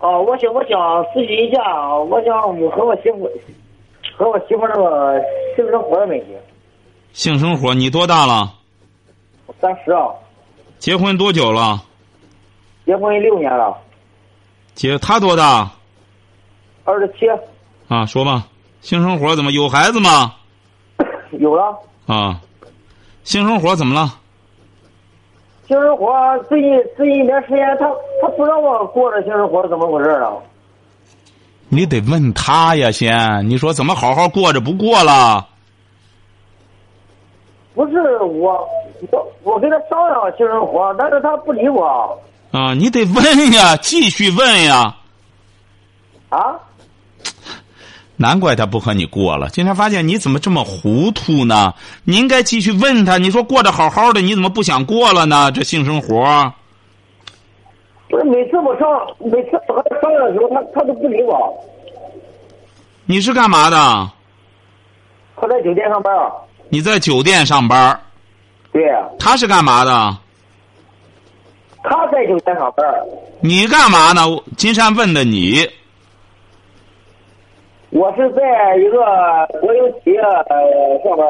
哦，我想我想咨询一下，我想我和我媳妇和我媳妇那个性生活的问题。性生活，你多大了？三十啊。结婚多久了？结婚六年了。姐他多大？二十七。啊，说吧，性生活怎么有孩子吗？有了。啊，性生活怎么了？性生活最近最近一段时间，他他不让我过这性生活，怎么回事啊？你得问他呀，先，你说怎么好好过着不过了？不是我，我我跟他商量性生活，但是他不理我。啊，你得问呀，继续问呀。啊？难怪他不和你过了。今天发现你怎么这么糊涂呢？你应该继续问他。你说过得好好的，你怎么不想过了呢？这性生活。不是每次我上，每次和他商量的时候，他他都不理我。你是干嘛的？他在酒店上班。你在酒店上班。对。他是干嘛的？他在酒店上班。你干嘛呢？金山问的你。我是在一个国有企业上班。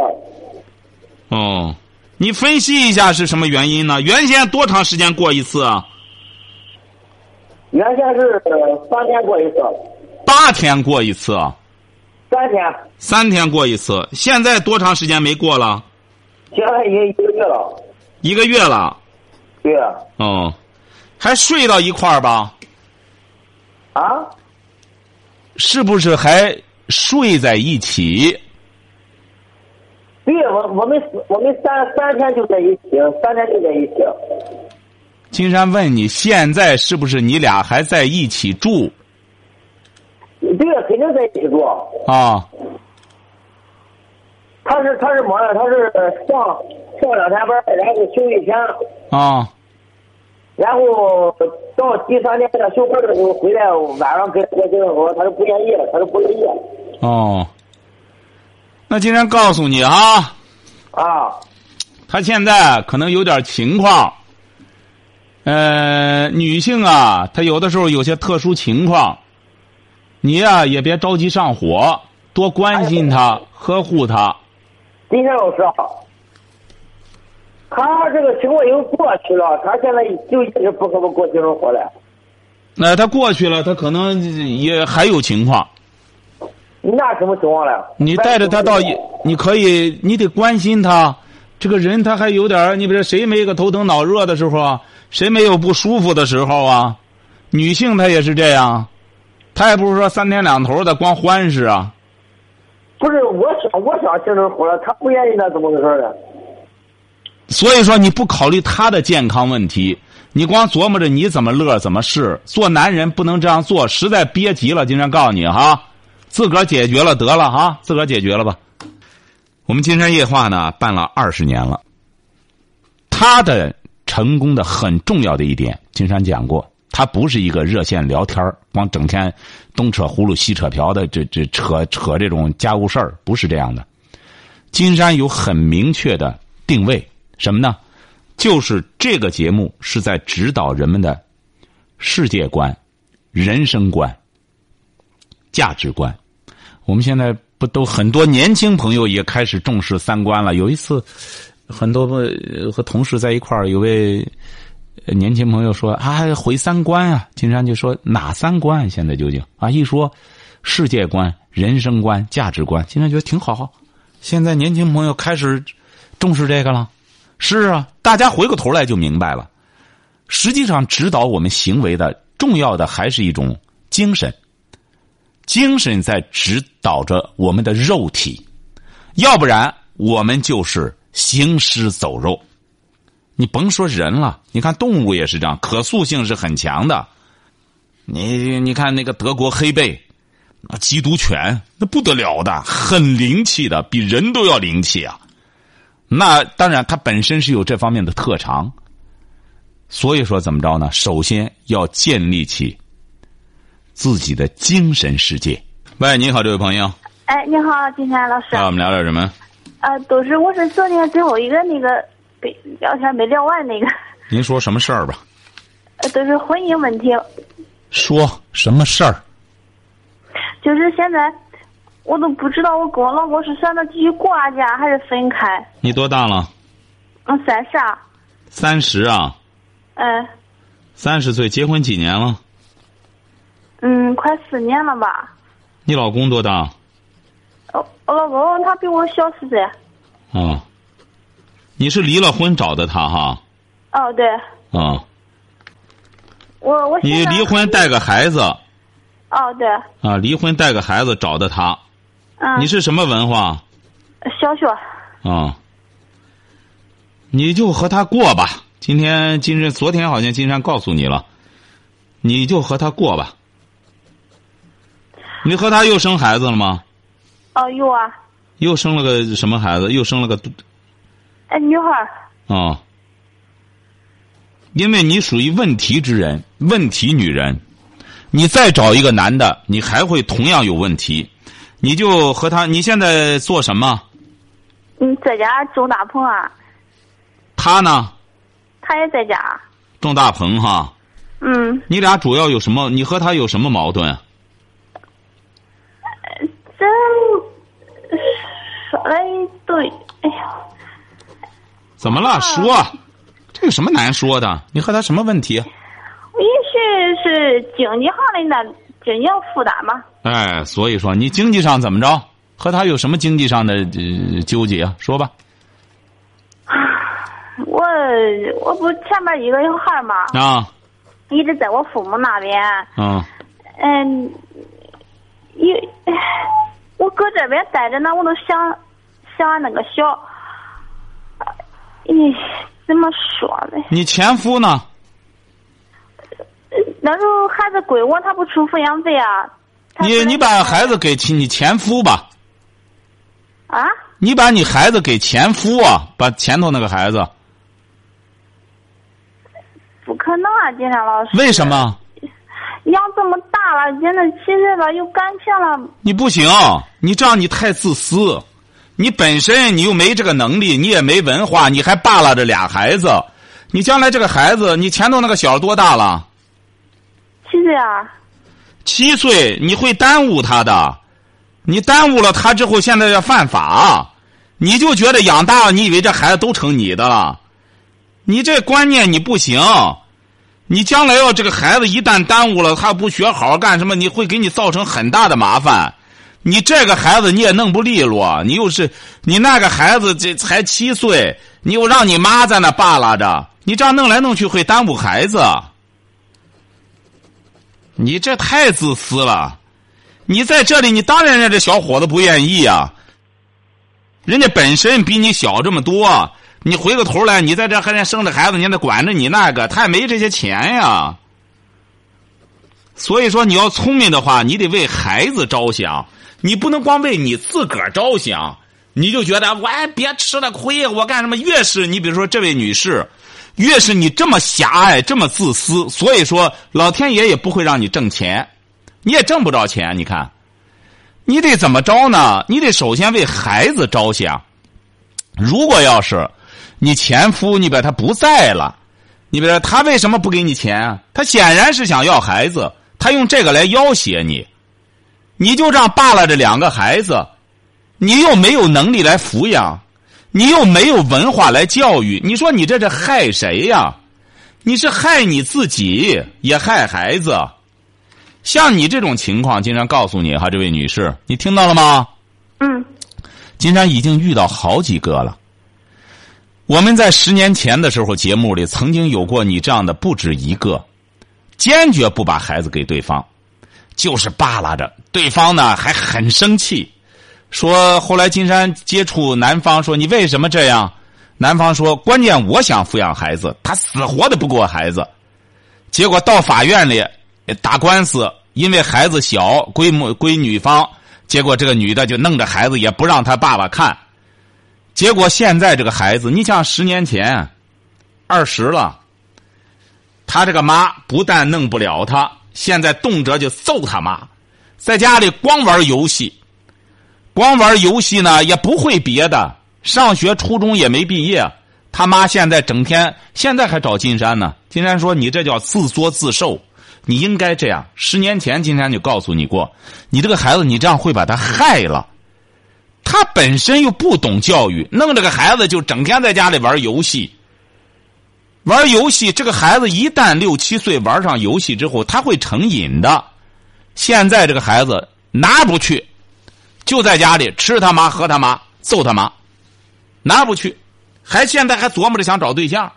哦，你分析一下是什么原因呢？原先多长时间过一次啊？原先是三天过一次。八天过一次。三天。三天过一次，现在多长时间没过了？现在已经一个月了。一个月了。对。哦，还睡到一块儿吧？啊？是不是还睡在一起？对，我我们我们三三天就在一起，三天就在一起。金山问你，现在是不是你俩还在一起住？对，肯定在一起住。啊。他是他是么呀？他是上上两天班，然后休一天。啊。然后到第三天他休班的时候回来，晚上跟我性生活，他是不愿意了，他是不愿意。哦，那今天告诉你啊，啊，他现在可能有点情况。呃，女性啊，她有的时候有些特殊情况，你呀也别着急上火，多关心她，呵护她。金山老师。他这个情况已经过去了，他现在就一直不和我过性生活了。那他过去了，他可能也还有情况。那什么情况了？你带着他到，你可以，你得关心他。这个人他还有点你比如谁没个头疼脑热的时候啊？谁没有不舒服的时候啊？女性她也是这样，她也不是说三天两头的光欢实啊。不是，我想我想精神活了，他不愿意，那怎么回事呢？所以说你不考虑他的健康问题，你光琢磨着你怎么乐怎么是。做男人不能这样做，实在憋急了，金山告诉你哈，自个儿解决了得了哈，自个儿解决了吧。我们金山夜话呢办了二十年了，他的成功的很重要的一点，金山讲过，他不是一个热线聊天光整天东扯葫芦西扯瓢的，这这扯扯这种家务事儿，不是这样的。金山有很明确的定位。什么呢？就是这个节目是在指导人们的世界观、人生观、价值观。我们现在不都很多年轻朋友也开始重视三观了？有一次，很多和同事在一块儿，有位年轻朋友说：“啊，回三观啊！”金山就说：“哪三观？现在究竟啊？”一说世界观、人生观、价值观，金山觉得挺好。现在年轻朋友开始重视这个了。是啊，大家回过头来就明白了。实际上，指导我们行为的重要的还是一种精神。精神在指导着我们的肉体，要不然我们就是行尸走肉。你甭说人了，你看动物也是这样，可塑性是很强的。你你看那个德国黑背，啊缉毒犬那不得了的，很灵气的，比人都要灵气啊。那当然，他本身是有这方面的特长。所以说，怎么着呢？首先要建立起自己的精神世界。喂，你好，这位朋友。哎，你好，金山老师。那我们聊点什么？啊，都是我是昨天最后一个那个没聊天没聊完那个。您说什么事儿吧？呃，都是婚姻问题。说什么事儿？就是现在，我都不知道我跟我老公是选择继续过家还是分开。你多大了？嗯，三十啊。三十啊。嗯。三十岁，结婚几年了？嗯，快四年了吧。你老公多大？哦，我老公他比我小四岁。哦。你是离了婚找的他哈？哦，对。啊。我我。你离婚带个孩子。哦，对。啊，离婚带个孩子找的他。嗯。你是什么文化？小学。啊。你就和他过吧。今天、今日、昨天，好像金山告诉你了，你就和他过吧。你和他又生孩子了吗？哦，有啊。又生了个什么孩子？又生了个。哎，女孩。啊。因为你属于问题之人，问题女人，你再找一个男的，你还会同样有问题。你就和他，你现在做什么？嗯，在家种大棚啊。他呢？他也在家。种大棚哈。嗯。你俩主要有什么？你和他有什么矛盾？这说来对，哎呀。怎么了？说。这有什么难说的？你和他什么问题？也许是经济上的那经济负担嘛。哎，所以说你经济上怎么着？和他有什么经济上的呃纠结啊？说吧。我我不前面一个小孩嘛。啊。一直在我父母那边。嗯。嗯。一，我搁这边待着呢，我都想想俺那个小。咦。怎么说呢？你前夫呢？那时候孩子归我，他不出抚养费啊。你你把孩子给你前夫吧。啊？你把你孩子给前夫啊，把前头那个孩子。不可能啊，金山老师。为什么？养这么大了，现在七岁了，有感情了。你不行，你这样你太自私。你本身你又没这个能力，你也没文化，你还扒拉着俩孩子，你将来这个孩子，你前头那个小多大了？七岁啊。七岁，你会耽误他的，你耽误了他之后，现在要犯法，你就觉得养大了，你以为这孩子都成你的了？你这观念你不行，你将来要这个孩子一旦耽误了，他不学好干什么，你会给你造成很大的麻烦。你这个孩子你也弄不利落，你又是你那个孩子这才七岁，你又让你妈在那扒拉着，你这样弄来弄去会耽误孩子。你这太自私了，你在这里，你当然让这小伙子不愿意呀。人家本身比你小这么多，你回过头来，你在这还得生着孩子，你得管着你那个，他也没这些钱呀。所以说，你要聪明的话，你得为孩子着想。你不能光为你自个儿着想，你就觉得我别吃了亏，我干什么？越是你比如说这位女士，越是你这么狭隘、这么自私，所以说老天爷也不会让你挣钱，你也挣不着钱。你看，你得怎么着呢？你得首先为孩子着想。如果要是你前夫，你把他不在了，你比如说他为什么不给你钱？他显然是想要孩子，他用这个来要挟你。你就这样扒拉着两个孩子，你又没有能力来抚养，你又没有文化来教育，你说你这是害谁呀？你是害你自己，也害孩子。像你这种情况，金山告诉你哈，这位女士，你听到了吗？嗯。金山已经遇到好几个了。我们在十年前的时候，节目里曾经有过你这样的不止一个，坚决不把孩子给对方。就是扒拉着对方呢，还很生气，说后来金山接触男方，说你为什么这样？男方说，关键我想抚养孩子，他死活的不给我孩子。结果到法院里打官司，因为孩子小，归母归女方，结果这个女的就弄着孩子也不让他爸爸看，结果现在这个孩子，你像十年前，二十了，他这个妈不但弄不了他，现在动辄就揍他妈，在家里光玩游戏，光玩游戏呢也不会别的，上学初中也没毕业。他妈现在整天，现在还找金山呢。金山说：“你这叫自作自受，你应该这样。”十年前，金山就告诉你过，你这个孩子，你这样会把他害了。他本身又不懂教育，弄这个孩子就整天在家里玩游戏。玩游戏，这个孩子一旦六七岁玩上游戏之后，他会成瘾的。现在这个孩子拿不去，就在家里吃他妈喝他妈揍他妈，哪不去。还现在还琢磨着想找对象，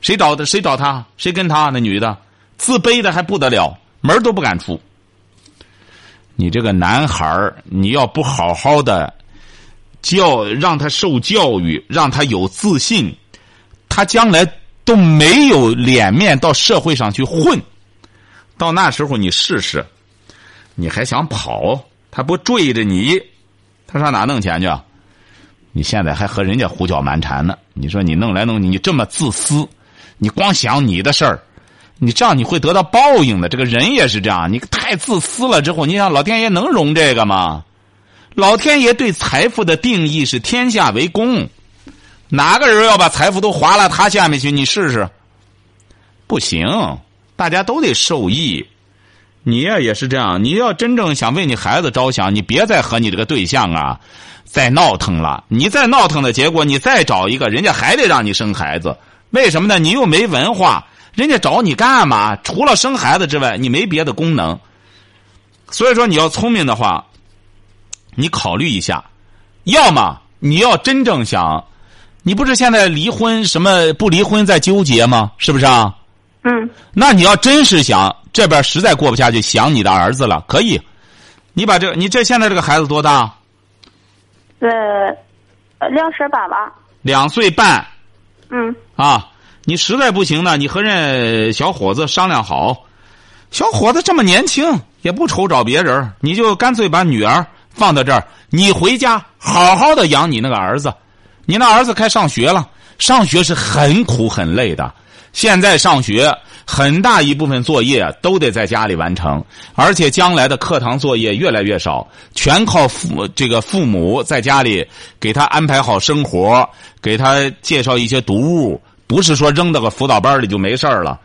谁找的？谁找他？谁跟他？那女的自卑的还不得了，门都不敢出。你这个男孩你要不好好的教，让他受教育，让他有自信，他将来都没有脸面到社会上去混。到那时候你试试，你还想跑？他不追着你，他上哪弄钱去？你现在还和人家胡搅蛮缠呢？你说你弄来弄去，你这么自私，你光想你的事儿，你这样你会得到报应的。这个人也是这样，你太自私了之后，你想老天爷能容这个吗？老天爷对财富的定义是天下为公，哪个人要把财富都划拉他下面去？你试试，不行，大家都得受益。你呀也是这样，你要真正想为你孩子着想，你别再和你这个对象啊。再闹腾了，你再闹腾的结果，你再找一个人家还得让你生孩子，为什么呢？你又没文化，人家找你干嘛？除了生孩子之外，你没别的功能。所以说，你要聪明的话，你考虑一下，要么你要真正想，你不是现在离婚什么不离婚在纠结吗？是不是啊？嗯。那你要真是想这边实在过不下去，想你的儿子了，可以，你把这你这现在这个孩子多大？呃，两岁半吧。两岁半。嗯。啊，你实在不行呢，你和人小伙子商量好。小伙子这么年轻，也不愁找别人，你就干脆把女儿放在这儿，你回家好好的养你那个儿子。你那儿子该上学了，上学是很苦很累的。现在上学。很大一部分作业都得在家里完成，而且将来的课堂作业越来越少，全靠父这个父母在家里给他安排好生活，给他介绍一些读物，不是说扔到个辅导班里就没事了。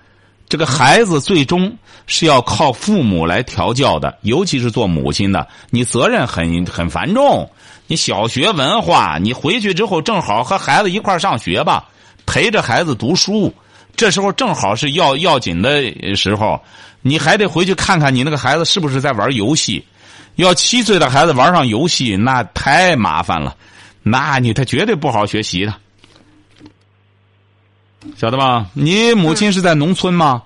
这个孩子最终是要靠父母来调教的，尤其是做母亲的，你责任很很繁重。你小学文化，你回去之后正好和孩子一块上学吧，陪着孩子读书。这时候正好是要要紧的时候，你还得回去看看你那个孩子是不是在玩游戏。要七岁的孩子玩上游戏，那太麻烦了，那你他绝对不好学习的，晓得吧？你母亲是在农村吗？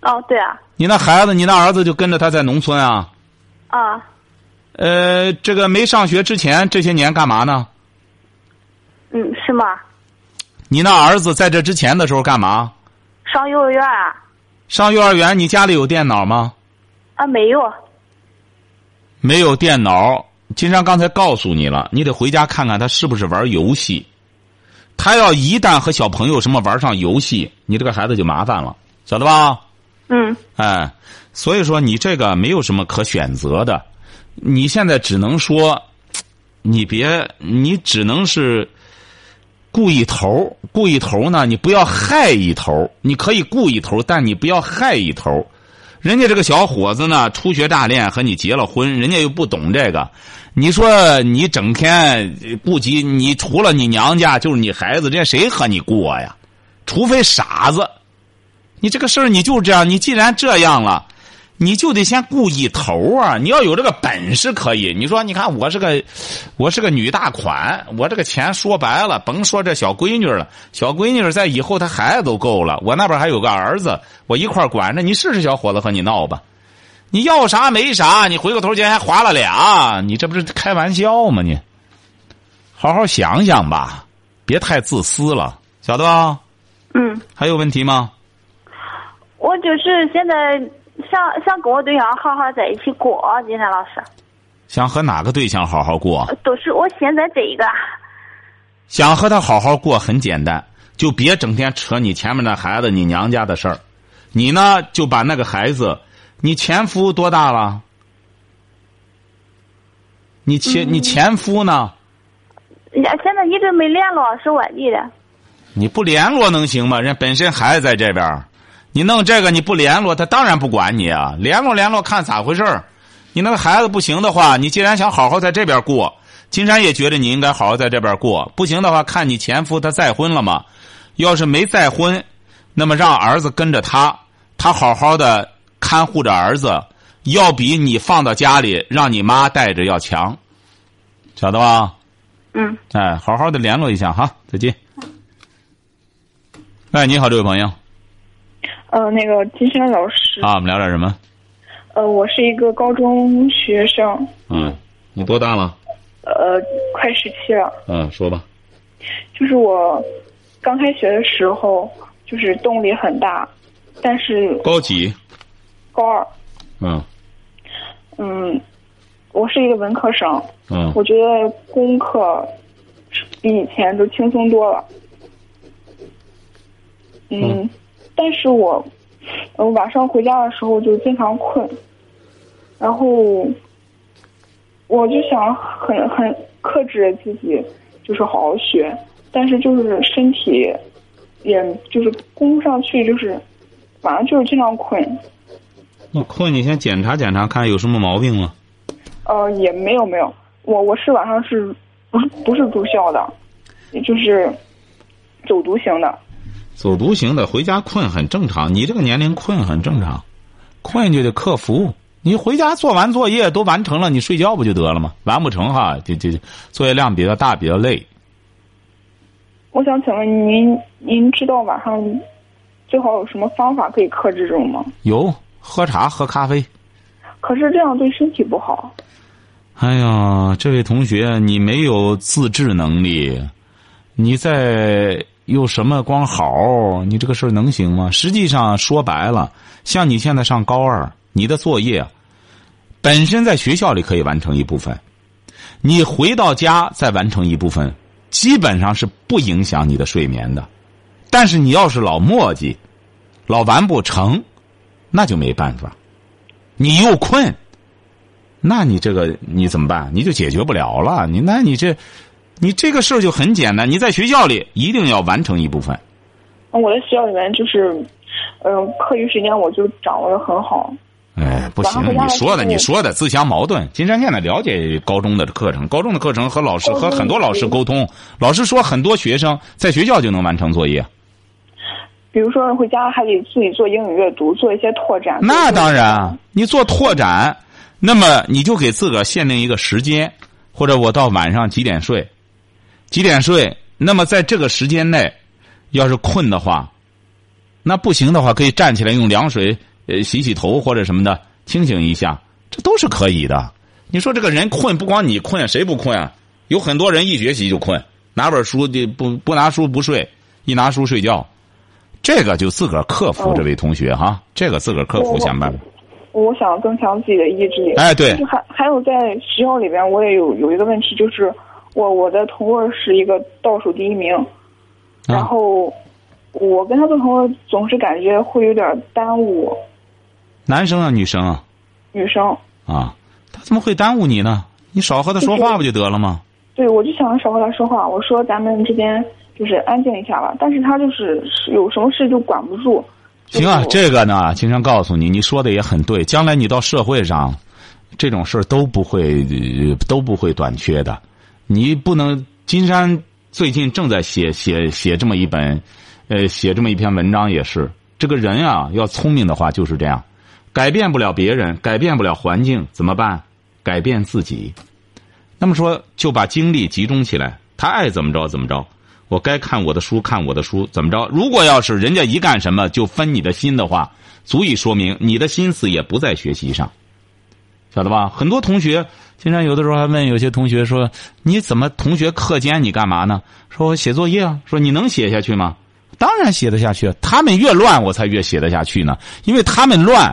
哦，对啊。你那孩子，你那儿子就跟着他在农村啊？啊。呃，这个没上学之前这些年干嘛呢？嗯，是吗？你那儿子在这之前的时候干嘛？上幼儿园。上幼儿园，你家里有电脑吗？啊，没有。没有电脑，金山刚才告诉你了，你得回家看看他是不是玩游戏。他要一旦和小朋友什么玩上游戏，你这个孩子就麻烦了，晓得吧？嗯。哎，所以说你这个没有什么可选择的，你现在只能说，你别，你只能是。顾一头，顾一头呢？你不要害一头。你可以顾一头，但你不要害一头。人家这个小伙子呢，初学乍练，和你结了婚，人家又不懂这个。你说你整天顾及，你除了你娘家就是你孩子，这谁和你过呀？除非傻子。你这个事儿你就这样，你既然这样了。你就得先顾一头啊！你要有这个本事可以。你说，你看我是个，我是个女大款，我这个钱说白了，甭说这小闺女了，小闺女在以后她孩子都够了。我那边还有个儿子，我一块管着。你试试，小伙子和你闹吧。你要啥没啥，你回过头去还划了俩，你这不是开玩笑吗？你好好想想吧，别太自私了，晓得吧？嗯。还有问题吗？我就是现在。想想跟我对象好好在一起过，金山老师。想和哪个对象好好过？都是我现在这一个。想和他好好过很简单，就别整天扯你前面那孩子、你娘家的事儿。你呢，就把那个孩子，你前夫多大了？你前你前夫呢？人家，现在一直没联络，是外地的。你不联络能行吗？人家本身孩子在这边你弄这个你不联络，他当然不管你啊。联络联络看咋回事你那个孩子不行的话，你既然想好好在这边过，金山也觉得你应该好好在这边过。不行的话，看你前夫他再婚了吗？要是没再婚，那么让儿子跟着他，他好好的看护着儿子，要比你放到家里让你妈带着要强，晓得吧？嗯。哎，好好的联络一下哈，再见。哎，你好，这位朋友。呃，那个金山老师。啊，我们聊点什么？呃，我是一个高中学生。嗯，你多大了？呃，快十七了。嗯，说吧。就是我刚开学的时候，就是动力很大，但是。高几？高二。嗯。嗯，我是一个文科生。嗯。我觉得功课比以前都轻松多了。嗯，但是我，呃，晚上回家的时候就经常困，然后，我就想很很克制自己，就是好好学，但是就是身体，也就是供不上去，就是晚上就是经常困。那困，你先检查检查，看有什么毛病吗？呃，也没有没有，我我是晚上是不是不是住校的，也就是走读型的。走读型的回家困很正常，你这个年龄困很正常，困就得克服。你回家做完作业都完成了，你睡觉不就得了吗？完不成哈，就就作业量比较大，比较累。我想请问您，您知道晚上最好有什么方法可以克制这种吗？有，喝茶喝咖啡。可是这样对身体不好。哎呀，这位同学，你没有自制能力，你在。有什么光好？你这个事儿能行吗？实际上说白了，像你现在上高二，你的作业本身在学校里可以完成一部分，你回到家再完成一部分，基本上是不影响你的睡眠的。但是你要是老磨叽，老完不成，那就没办法。你又困，那你这个你怎么办？你就解决不了了。你那你这。你这个事儿就很简单，你在学校里一定要完成一部分。我在学校里面就是，嗯，课余时间我就掌握的很好。哎，不行，你说的你说的自相矛盾。金山现在了解高中的课程，高中的课程和老师和很多老师沟通，老师说很多学生在学校就能完成作业。比如说回家还得自己做英语阅读，做一些拓展。那当然，你做拓展，那么你就给自个儿限定一个时间，或者我到晚上几点睡。几点睡？那么在这个时间内，要是困的话，那不行的话，可以站起来用凉水呃洗洗头或者什么的清醒一下，这都是可以的。你说这个人困，不光你困，谁不困啊？有很多人一学习就困，拿本书的不不拿书不睡，一拿书睡觉，这个就自个儿克服。这位同学哈，这个自个儿克服想办法。我想增强自己的意志力。哎，对。还还有在学校里边，我也有有一个问题就是。我我的同位是一个倒数第一名，然后我跟他做同位总是感觉会有点耽误。男生啊，女生啊？女生。啊，他怎么会耽误你呢？你少和他说话不就得了吗？对，我就想少和他说话。我说咱们这边就是安静一下吧，但是他就是有什么事就管不住。行啊，这个呢，经常告诉你，你说的也很对。将来你到社会上，这种事都不会都不会短缺的。你不能，金山最近正在写写写这么一本，呃，写这么一篇文章也是。这个人啊，要聪明的话就是这样，改变不了别人，改变不了环境，怎么办？改变自己。那么说，就把精力集中起来，他爱怎么着怎么着。我该看我的书，看我的书，怎么着？如果要是人家一干什么就分你的心的话，足以说明你的心思也不在学习上，晓得吧？很多同学。经常有的时候还问有些同学说：“你怎么同学课间你干嘛呢？”说：“我写作业啊。”说：“你能写下去吗？”当然写得下去。他们越乱，我才越写得下去呢。因为他们乱，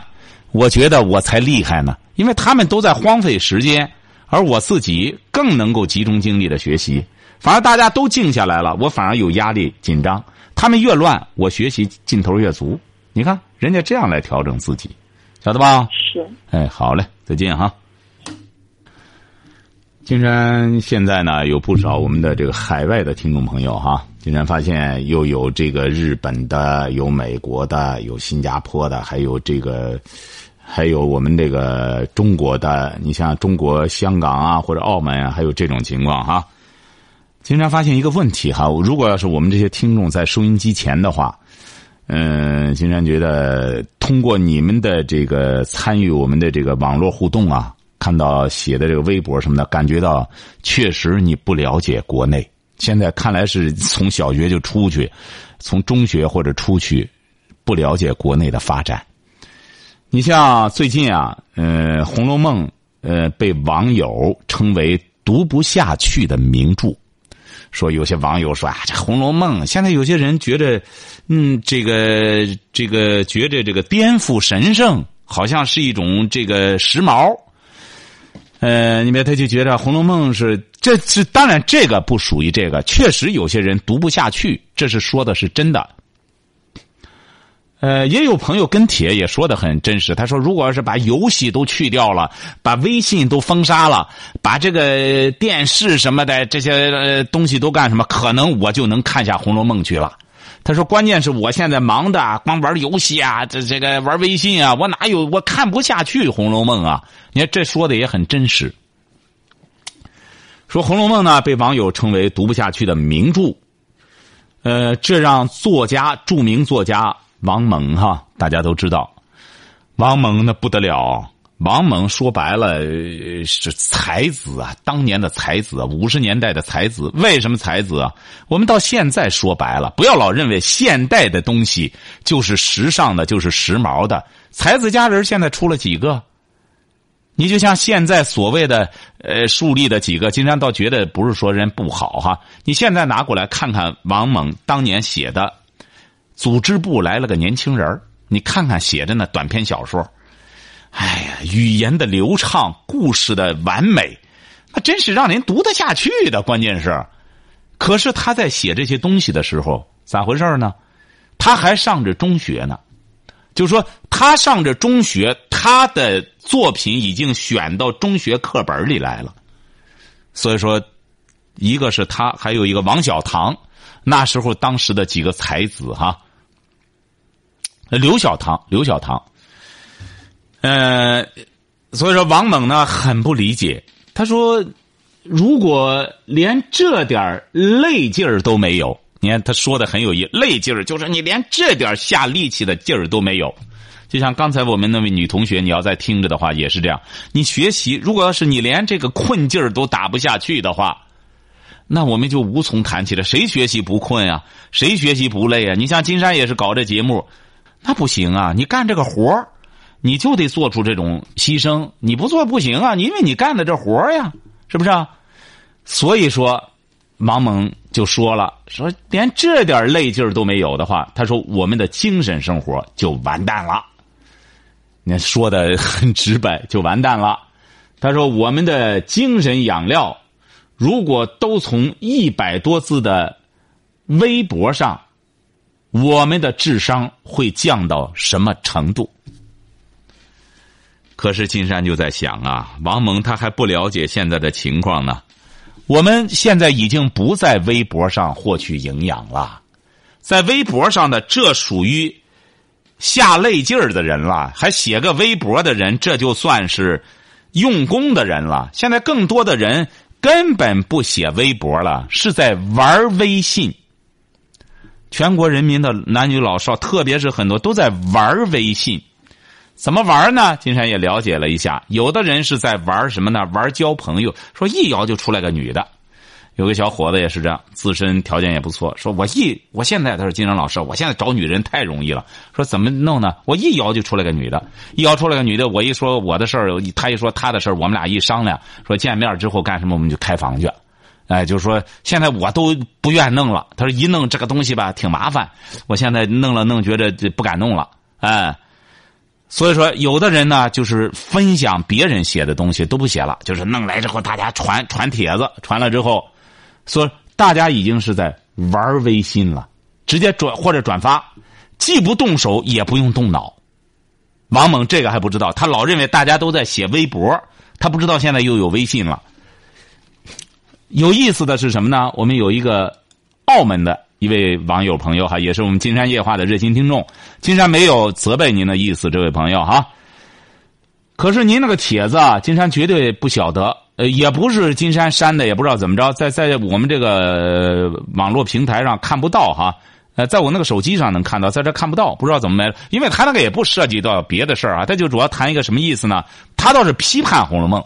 我觉得我才厉害呢，因为他们都在荒废时间，而我自己更能够集中精力的学习。反而大家都静下来了，我反而有压力紧张。他们越乱，我学习劲头越足。你看，人家这样来调整自己，晓得吧？是。哎，好嘞，再见哈。金山现在呢有不少我们的这个海外的听众朋友哈。金山发现又有这个日本的，有美国的，有新加坡的，还有这个，还有我们这个中国的。你像中国香港啊，或者澳门啊，还有这种情况哈。金山发现一个问题哈，如果要是我们这些听众在收音机前的话，嗯，金山觉得通过你们的这个参与我们的这个网络互动啊，看到写的这个微博什么的，感觉到确实你不了解国内。现在看来是从小学就出去，从中学或者出去，不了解国内的发展。你像最近啊，呃，《红楼梦》呃被网友称为读不下去的名著，说有些网友说啊，这《红楼梦》现在有些人觉得，嗯，这个这个觉着这个颠覆神圣，好像是一种这个时髦。呃，你别他就觉得《红楼梦》是，这是当然，这个不属于这个，确实有些人读不下去，这是说的是真的。呃，也有朋友跟帖也说的很真实，他说，如果要是把游戏都去掉了，把微信都封杀了，把这个电视什么的这些东西都干什么，可能我就能看下《红楼梦》去了。他说：“关键是我现在忙的，光玩游戏啊，这这个玩微信啊，我哪有我看不下去《红楼梦》啊？你看这说的也很真实。说《红楼梦》呢，被网友称为读不下去的名著，呃，这让作家著名作家王蒙哈，大家都知道，王蒙那不得了。”王蒙说白了是才子啊，当年的才子，五十年代的才子。为什么才子啊？我们到现在说白了，不要老认为现代的东西就是时尚的，就是时髦的。才子佳人现在出了几个？你就像现在所谓的呃树立的几个，金山倒觉得不是说人不好哈。你现在拿过来看看王蒙当年写的《组织部来了个年轻人你看看写的那短篇小说。哎呀，语言的流畅，故事的完美，那真是让人读得下去的。关键是，可是他在写这些东西的时候，咋回事呢？他还上着中学呢，就说他上着中学，他的作品已经选到中学课本里来了。所以说，一个是他，还有一个王小棠，那时候当时的几个才子哈，刘小棠，刘小棠。呃，所以说王猛呢很不理解。他说：“如果连这点累劲儿都没有，你看他说的很有意，累劲儿就是你连这点下力气的劲儿都没有。就像刚才我们那位女同学，你要再听着的话，也是这样。你学习，如果要是你连这个困劲儿都打不下去的话，那我们就无从谈起了。谁学习不困啊？谁学习不累啊？你像金山也是搞这节目，那不行啊！你干这个活儿。”你就得做出这种牺牲，你不做不行啊！因为你干的这活呀，是不是？啊？所以说，王蒙就说了，说连这点累劲儿都没有的话，他说我们的精神生活就完蛋了。你说的很直白，就完蛋了。他说我们的精神养料，如果都从一百多字的微博上，我们的智商会降到什么程度？可是金山就在想啊，王蒙他还不了解现在的情况呢。我们现在已经不在微博上获取营养了，在微博上的这属于下累劲儿的人了，还写个微博的人，这就算是用功的人了。现在更多的人根本不写微博了，是在玩微信。全国人民的男女老少，特别是很多都在玩微信。怎么玩呢？金山也了解了一下，有的人是在玩什么呢？玩交朋友，说一摇就出来个女的。有个小伙子也是这样，自身条件也不错，说我一我现在他说金山老师，我现在找女人太容易了。说怎么弄呢？我一摇就出来个女的，一摇出来个女的，我一说我的事儿，他一说他的事儿，我们俩一商量，说见面之后干什么，我们就开房去。哎，就是说现在我都不愿弄了。他说一弄这个东西吧，挺麻烦。我现在弄了弄，觉得不敢弄了。哎。所以说，有的人呢，就是分享别人写的东西都不写了，就是弄来之后大家传传帖子，传了之后，说大家已经是在玩微信了，直接转或者转发，既不动手也不用动脑。王猛这个还不知道，他老认为大家都在写微博，他不知道现在又有微信了。有意思的是什么呢？我们有一个澳门的一位网友朋友哈，也是我们金山夜话的热心听众。金山没有责备您的意思，这位朋友哈。可是您那个帖子啊，金山绝对不晓得，呃，也不是金山删的，也不知道怎么着，在在我们这个网络平台上看不到哈。呃，在我那个手机上能看到，在这看不到，不知道怎么来，因为他那个也不涉及到别的事儿啊，他就主要谈一个什么意思呢？他倒是批判《红楼梦》。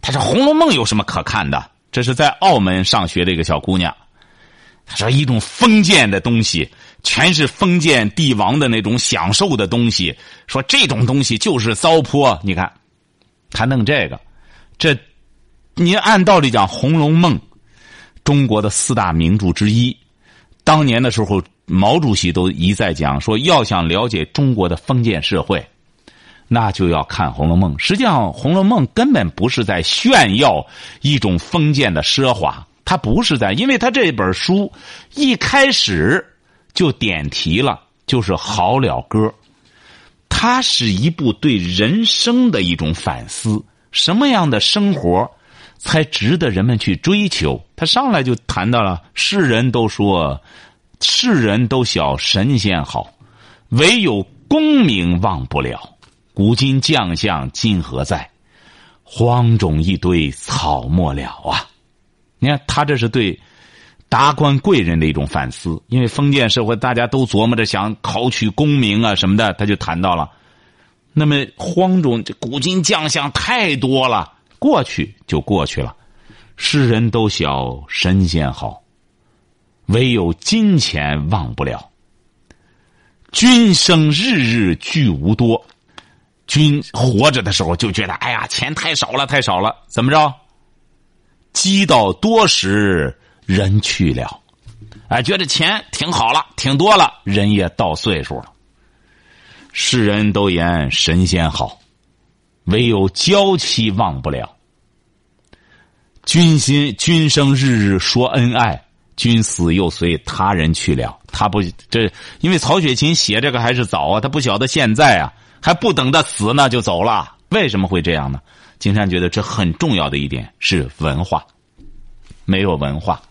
他说：“《红楼梦》有什么可看的？这是在澳门上学的一个小姑娘。他说一种封建的东西，全是封建帝王的那种享受的东西。说这种东西就是糟粕。你看，他弄这个，这您按道理讲，《红楼梦》中国的四大名著之一。当年的时候，毛主席都一再讲说，要想了解中国的封建社会。”那就要看《红楼梦》。实际上，《红楼梦》根本不是在炫耀一种封建的奢华，他不是在，因为他这本书一开始就点题了，就是好了歌。它是一部对人生的一种反思，什么样的生活才值得人们去追求？他上来就谈到了，世人都说，世人都晓神仙好，唯有功名忘不了。古今将相今何在？荒冢一堆草没了啊！你看他这是对达官贵人的一种反思，因为封建社会大家都琢磨着想考取功名啊什么的，他就谈到了。那么荒冢这古今将相太多了，过去就过去了。世人都晓神仙好，唯有金钱忘不了。君生日日聚无多。君活着的时候就觉得，哎呀，钱太少了，太少了，怎么着？积到多时，人去了，哎，觉得钱挺好了，挺多了，人也到岁数了。世人都言神仙好，唯有娇妻忘不了。君心君生日日说恩爱，君死又随他人去了。他不这，因为曹雪芹写这个还是早啊，他不晓得现在啊。还不等他死呢，就走了。为什么会这样呢？金山觉得这很重要的一点是文化，没有文化。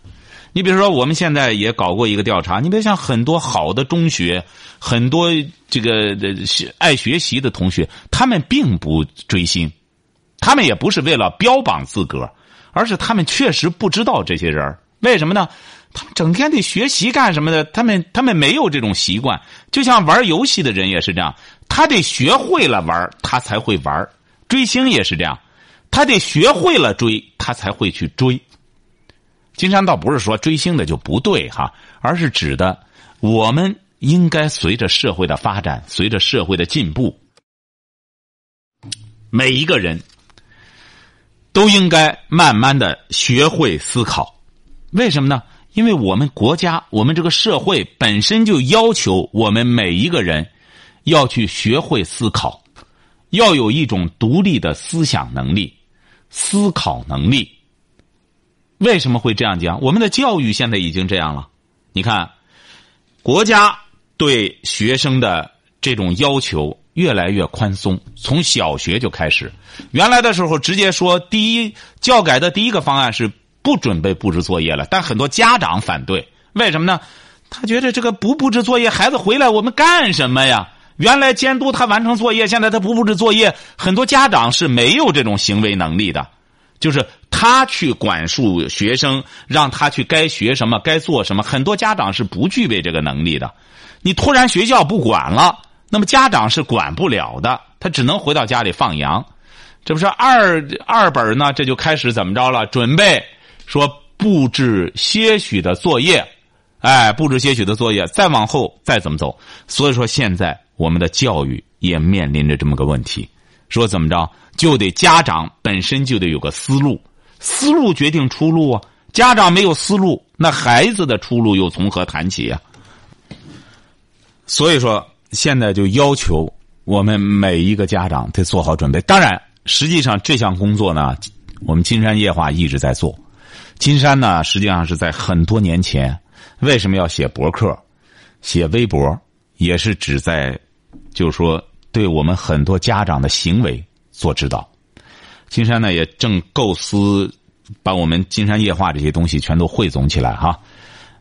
你比如说，我们现在也搞过一个调查，你别像很多好的中学，很多这个爱学习的同学，他们并不追星，他们也不是为了标榜资格，而是他们确实不知道这些人为什么呢？他们整天得学习干什么的？他们他们没有这种习惯，就像玩游戏的人也是这样。他得学会了玩，他才会玩。追星也是这样，他得学会了追，他才会去追。金山倒不是说追星的就不对哈，而是指的我们应该随着社会的发展，随着社会的进步，每一个人都应该慢慢的学会思考。为什么呢？因为我们国家，我们这个社会本身就要求我们每一个人。要去学会思考，要有一种独立的思想能力、思考能力。为什么会这样讲？我们的教育现在已经这样了。你看，国家对学生的这种要求越来越宽松，从小学就开始。原来的时候，直接说第一教改的第一个方案是不准备布置作业了，但很多家长反对。为什么呢？他觉得这个不布置作业，孩子回来我们干什么呀？原来监督他完成作业，现在他不布置作业，很多家长是没有这种行为能力的，就是他去管束学生，让他去该学什么，该做什么，很多家长是不具备这个能力的。你突然学校不管了，那么家长是管不了的，他只能回到家里放羊。这不是二二本呢？这就开始怎么着了？准备说布置些许的作业，哎，布置些许的作业，再往后再怎么走？所以说现在。我们的教育也面临着这么个问题，说怎么着就得家长本身就得有个思路，思路决定出路啊。家长没有思路，那孩子的出路又从何谈起呀？所以说，现在就要求我们每一个家长得做好准备。当然，实际上这项工作呢，我们金山夜话一直在做。金山呢，实际上是在很多年前，为什么要写博客、写微博，也是指在，就是说，对我们很多家长的行为做指导。金山呢，也正构思把我们金山夜话这些东西全都汇总起来哈。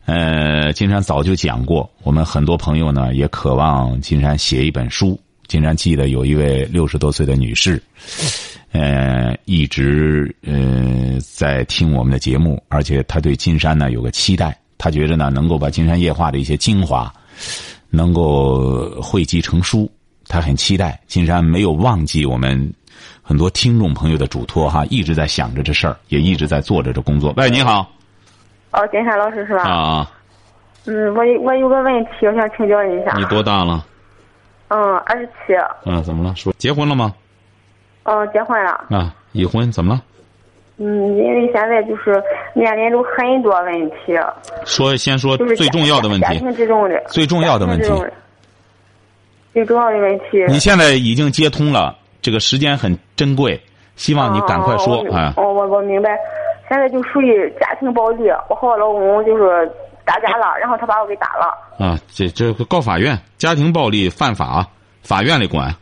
呃，金山早就讲过，我们很多朋友呢也渴望金山写一本书。金山记得有一位六十多岁的女士，呃，一直呃在听我们的节目，而且她对金山呢有个期待，她觉着呢能够把金山夜话的一些精华能够汇集成书，他很期待。金山没有忘记我们很多听众朋友的嘱托哈，一直在想着这事儿，也一直在做着这工作。喂，你好。哦，金山老师是吧？啊。嗯，我我有个问题，我想请教一下。你多大了？嗯，二十七。嗯，怎么了？说结婚了吗？嗯，结婚了。啊，已婚怎么了？嗯，因为现在就是面临着很多问题。说，先说最重要的问题。家庭之中的。最重要的问题。最重要的问题。你现在已经接通了，这个时间很珍贵，希望你赶快说啊。哦，我我明白。现在就属于家庭暴力，我和我老公就是打架了，然后他把我给打了。啊，这这个告法院，家庭暴力犯法，法院里管。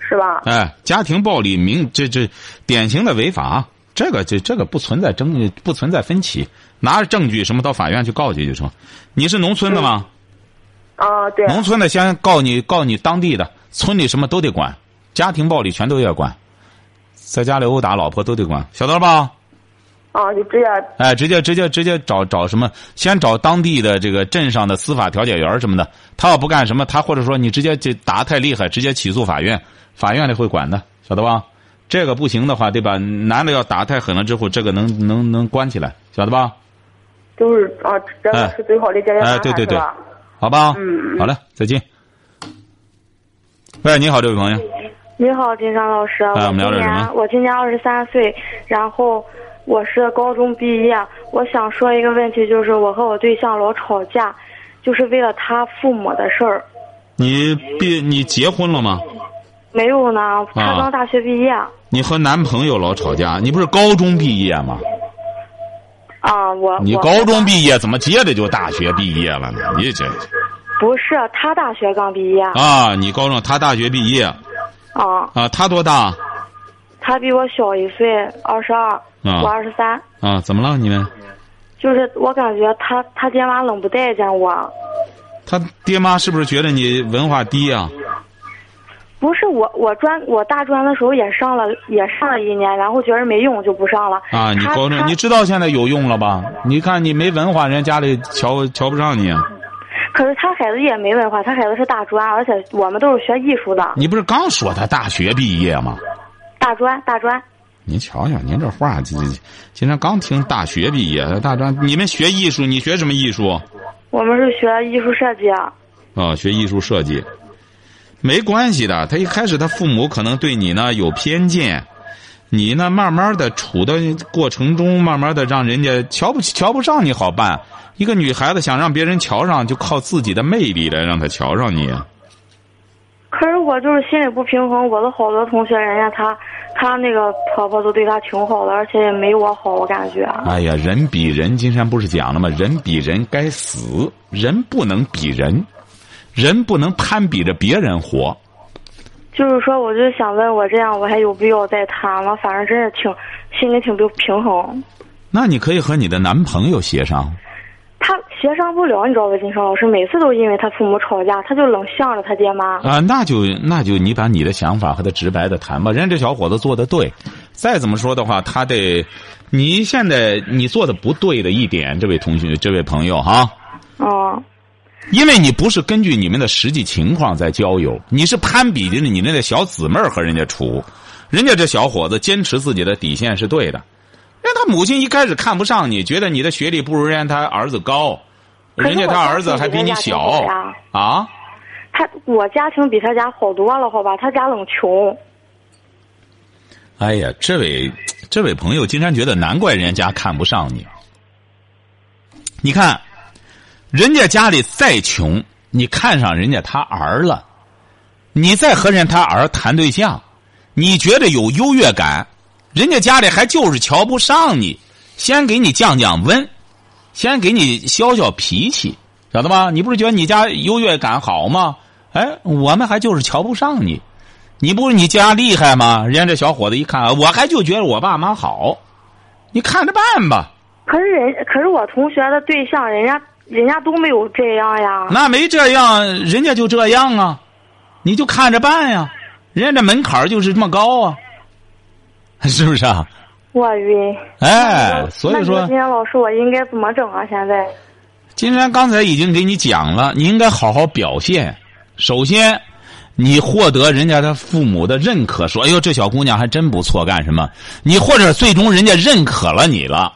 是吧？哎，家庭暴力明这这典型的违法，这个这这个不存在争不存在分歧，拿着证据什么到法院去告去就成。你是农村的吗？啊，对。农村的先告你告你当地的村里什么都得管，家庭暴力全都要管，在家里殴打老婆都得管，晓得了吧？啊，就直接哎，直接直接直接找找什么？先找当地的这个镇上的司法调解员什么的。他要不干什么，他或者说你直接就打太厉害，直接起诉法院，法院里会管的，晓得吧？这个不行的话，对吧？男的要打太狠了之后，这个能能能关起来，晓得吧？就是啊，这个是最好的解决方案，对对对，好吧？嗯，好嘞，再见。喂，你好，这位朋友。你好，金山老师。哎我们聊点什么我今年二十三岁，然后。我是高中毕业，我想说一个问题，就是我和我对象老吵架，就是为了他父母的事儿。你毕你结婚了吗？没有呢，他刚大学毕业。你和男朋友老吵架，你不是高中毕业吗？啊，我。你高中毕业怎么接着就大学毕业了呢？你这。不是，他大学刚毕业。啊，你高中，他大学毕业。啊。啊，他多大？他比我小一岁，二十二。我二十三。啊，怎么了你们？就是我感觉他他爹妈冷不待见我。他爹妈是不是觉得你文化低啊？不是我，我专我大专的时候也上了，也上了一年，然后觉得没用就不上了。啊，你高中你知道现在有用了吧？你看你没文化，人家里瞧瞧不上你。可是他孩子也没文化，他孩子是大专，而且我们都是学艺术的。你不是刚说他大学毕业吗？大专，大专。您瞧瞧，您这话，这这，今天刚听大学毕业，大专，你们学艺术，你学什么艺术？我们是学艺术设计啊。啊，学艺术设计，没关系的。他一开始他父母可能对你呢有偏见，你呢慢慢的处的过程中，慢慢的让人家瞧不起、瞧不上你好办。一个女孩子想让别人瞧上，就靠自己的魅力来让她瞧上你。可是我就是心里不平衡，我的好多同学，人家他。他那个婆婆都对他挺好的，而且也没我好，我感觉。哎呀，人比人，金山不是讲了吗？人比人该死，人不能比人，人不能攀比着别人活。就是说，我就想问我这样，我还有必要再谈吗？反正真是挺心里挺不平衡。那你可以和你的男朋友协商。他协商不了，你知道吧，金生老师？每次都因为他父母吵架，他就冷向着他爹妈。啊，那就那就你把你的想法和他直白的谈吧。人家这小伙子做的对，再怎么说的话，他得，你现在你做的不对的一点，这位同学，这位朋友哈。哦。因为你不是根据你们的实际情况在交友，你是攀比着你那个小姊妹和人家处，人家这小伙子坚持自己的底线是对的。那他母亲一开始看不上你，觉得你的学历不如人家他儿子高，人家他儿子还比你小啊。他我家庭比他家好多了，好吧？他家冷穷。哎呀，这位这位朋友，金山觉得难怪人家看不上你。你看，人家家里再穷，你看上人家他儿了，你再和人他儿谈对象，你觉得有优越感，人家家里还就是瞧不上你，先给你降降温，先给你消消脾气，晓得吧？你不是觉得你家优越感好吗？哎，我们还就是瞧不上你，你不是你家厉害吗？人家这小伙子一看，我还就觉得我爸妈好，你看着办吧。可是人，可是我同学的对象，人家人家都没有这样呀。那没这样，人家就这样啊，你就看着办呀。人家这门槛就是这么高啊，是不是啊？我晕。哎，所以说，今天老师，我应该怎么整啊？现在？金山刚才已经给你讲了，你应该好好表现。首先，你获得人家的父母的认可，说：“哎呦，这小姑娘还真不错。”干什么？你或者最终人家认可了你了。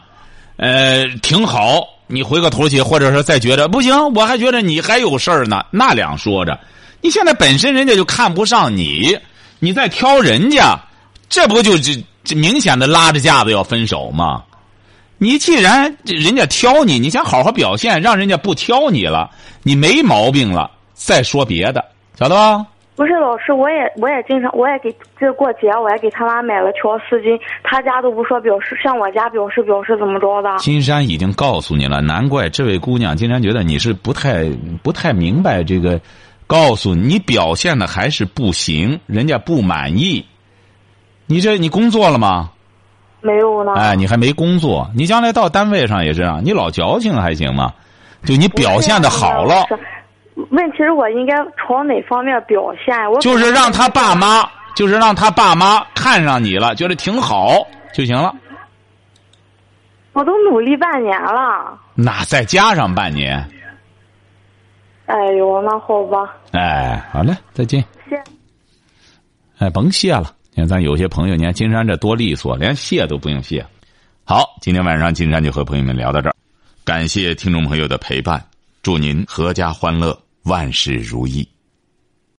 呃，挺好。你回个头去，或者说再觉得不行，我还觉得你还有事儿呢，那两说着。你现在本身人家就看不上你，你再挑人家，这不就这这明显的拉着架子要分手吗？你既然人家挑你，你想好好表现，让人家不挑你了，你没毛病了，再说别的，晓得吧？不是老师，我也我也经常，我也给这过节，我也给他妈买了条丝巾，他家都不说表示，向我家表示表示怎么着的。金山已经告诉你了，难怪这位姑娘金山觉得你是不太不太明白这个，告诉你表现的还是不行，人家不满意。你这你工作了吗？没有呢。哎，你还没工作，你将来到单位上也是啊，你老矫情还行吗？就你表现的好了。问题是我应该朝哪方面表现？我就是让他爸妈，就是让他爸妈看上你了，觉得挺好就行了。我都努力半年了。那再加上半年。哎呦，那好吧。哎，好嘞，再见。谢。哎，甭谢了。你看，咱有些朋友，你看金山这多利索，连谢都不用谢。好，今天晚上金山就和朋友们聊到这儿，感谢听众朋友的陪伴，祝您阖家欢乐。万事如意。